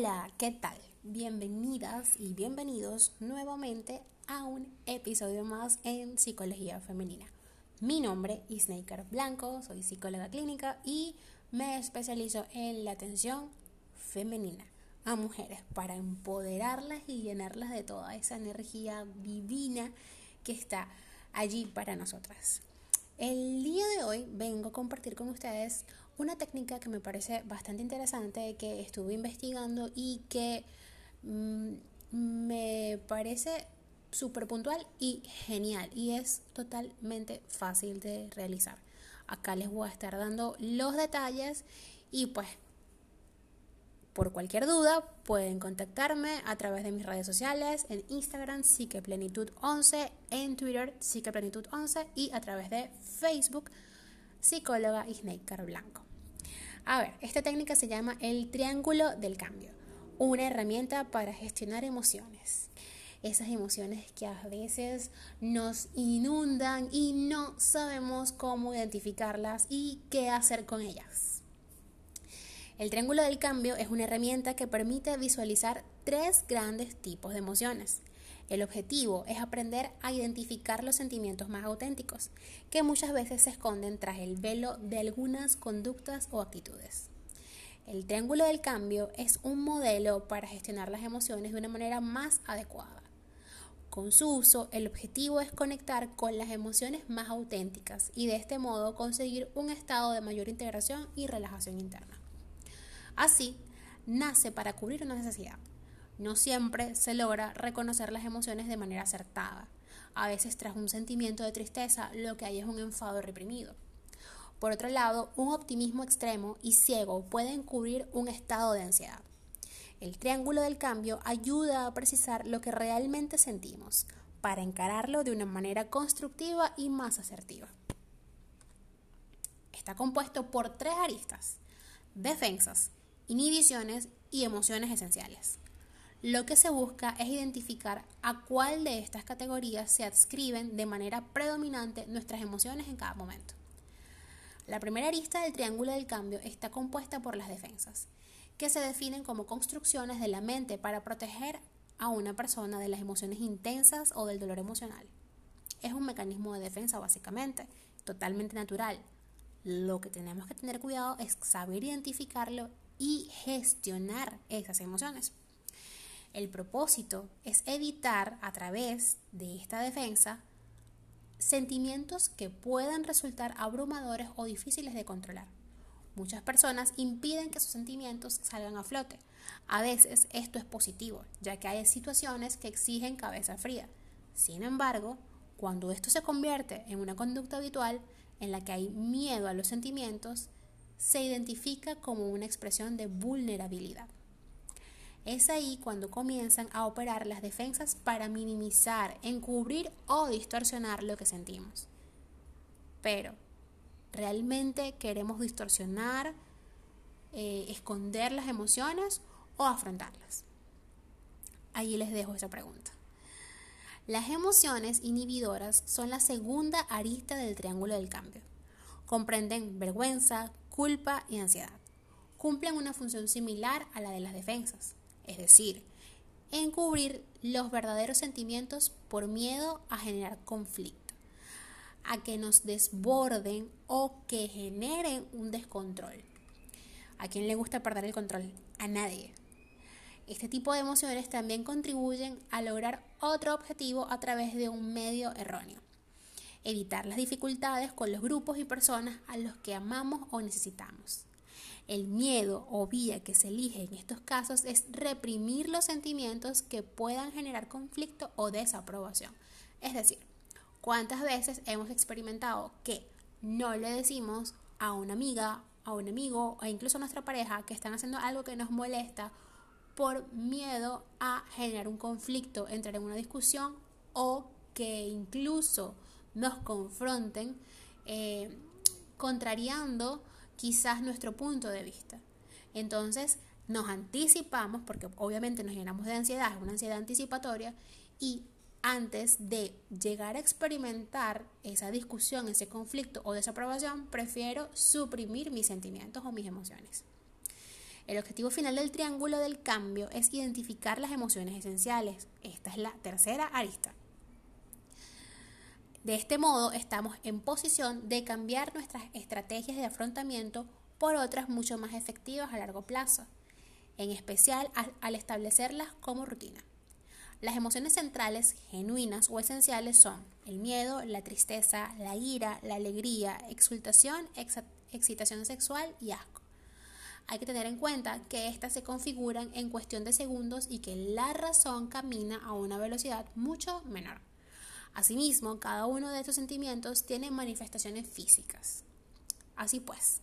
Hola, ¿qué tal? Bienvenidas y bienvenidos nuevamente a un episodio más en Psicología Femenina. Mi nombre es Snaker Blanco, soy psicóloga clínica y me especializo en la atención femenina a mujeres para empoderarlas y llenarlas de toda esa energía divina que está allí para nosotras. El día de hoy vengo a compartir con ustedes una técnica que me parece bastante interesante, que estuve investigando y que mm, me parece súper puntual y genial y es totalmente fácil de realizar. Acá les voy a estar dando los detalles y pues por cualquier duda pueden contactarme a través de mis redes sociales, en Instagram psiqueplenitud11, en Twitter psiqueplenitud11 y a través de Facebook psicóloga Isneikar Blanco. A ver, esta técnica se llama el triángulo del cambio, una herramienta para gestionar emociones. Esas emociones que a veces nos inundan y no sabemos cómo identificarlas y qué hacer con ellas. El triángulo del cambio es una herramienta que permite visualizar tres grandes tipos de emociones. El objetivo es aprender a identificar los sentimientos más auténticos, que muchas veces se esconden tras el velo de algunas conductas o actitudes. El triángulo del cambio es un modelo para gestionar las emociones de una manera más adecuada. Con su uso, el objetivo es conectar con las emociones más auténticas y de este modo conseguir un estado de mayor integración y relajación interna. Así, nace para cubrir una necesidad. No siempre se logra reconocer las emociones de manera acertada. A veces tras un sentimiento de tristeza lo que hay es un enfado reprimido. Por otro lado, un optimismo extremo y ciego pueden cubrir un estado de ansiedad. El triángulo del cambio ayuda a precisar lo que realmente sentimos para encararlo de una manera constructiva y más asertiva. Está compuesto por tres aristas, defensas, inhibiciones y emociones esenciales. Lo que se busca es identificar a cuál de estas categorías se adscriben de manera predominante nuestras emociones en cada momento. La primera arista del triángulo del cambio está compuesta por las defensas, que se definen como construcciones de la mente para proteger a una persona de las emociones intensas o del dolor emocional. Es un mecanismo de defensa básicamente, totalmente natural. Lo que tenemos que tener cuidado es saber identificarlo y gestionar esas emociones. El propósito es evitar a través de esta defensa sentimientos que puedan resultar abrumadores o difíciles de controlar. Muchas personas impiden que sus sentimientos salgan a flote. A veces esto es positivo, ya que hay situaciones que exigen cabeza fría. Sin embargo, cuando esto se convierte en una conducta habitual en la que hay miedo a los sentimientos, se identifica como una expresión de vulnerabilidad. Es ahí cuando comienzan a operar las defensas para minimizar, encubrir o distorsionar lo que sentimos. Pero, ¿realmente queremos distorsionar, eh, esconder las emociones o afrontarlas? Ahí les dejo esa pregunta. Las emociones inhibidoras son la segunda arista del triángulo del cambio. Comprenden vergüenza, culpa y ansiedad. Cumplen una función similar a la de las defensas, es decir, encubrir los verdaderos sentimientos por miedo a generar conflicto, a que nos desborden o que generen un descontrol. ¿A quién le gusta perder el control? A nadie. Este tipo de emociones también contribuyen a lograr otro objetivo a través de un medio erróneo evitar las dificultades con los grupos y personas a los que amamos o necesitamos. El miedo o vía que se elige en estos casos es reprimir los sentimientos que puedan generar conflicto o desaprobación. Es decir, ¿cuántas veces hemos experimentado que no le decimos a una amiga, a un amigo o incluso a nuestra pareja que están haciendo algo que nos molesta por miedo a generar un conflicto, entrar en una discusión o que incluso nos confronten, eh, contrariando quizás nuestro punto de vista. Entonces nos anticipamos, porque obviamente nos llenamos de ansiedad, es una ansiedad anticipatoria, y antes de llegar a experimentar esa discusión, ese conflicto o desaprobación, prefiero suprimir mis sentimientos o mis emociones. El objetivo final del triángulo del cambio es identificar las emociones esenciales. Esta es la tercera arista. De este modo, estamos en posición de cambiar nuestras estrategias de afrontamiento por otras mucho más efectivas a largo plazo, en especial al, establecerlas como rutina. Las emociones centrales, genuinas o esenciales son el miedo, la tristeza, la ira, la alegría, exultación, excitación sexual y asco. Hay que tener en cuenta que éstas se configuran en cuestión de segundos y que la razón camina a una velocidad mucho menor. Asimismo, cada uno de estos sentimientos tiene manifestaciones físicas. Así pues,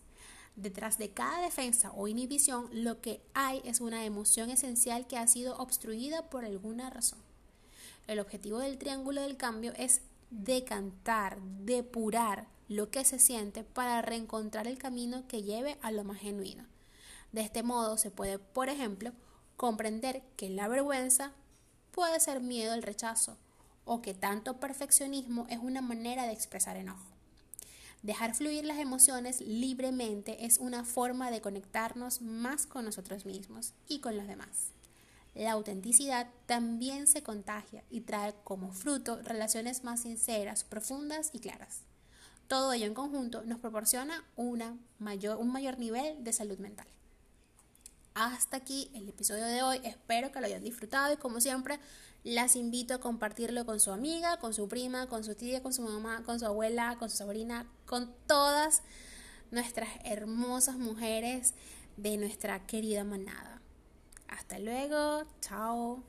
Detrás de cada defensa o inhibición lo que hay es una emoción esencial que ha sido obstruida por alguna razón. El objetivo del triángulo del cambio es decantar, depurar lo que se siente para reencontrar el camino que lleve a lo más genuino. De este modo se puede, por ejemplo, comprender que la vergüenza puede ser miedo al rechazo o que tanto perfeccionismo es una manera de expresar enojo. Dejar fluir las emociones libremente es una forma de conectarnos más con nosotros mismos y con los demás. La autenticidad también se contagia y trae como fruto relaciones más sinceras, profundas y claras. Todo ello en conjunto nos proporciona una mayor, un mayor nivel de salud mental. Hasta aquí el episodio de hoy. Espero que lo hayan disfrutado y como siempre las invito a compartirlo con su amiga, con su prima, con su tía, con su mamá, con su abuela, con su sobrina, con todas nuestras hermosas mujeres de nuestra querida manada. Hasta luego, chao.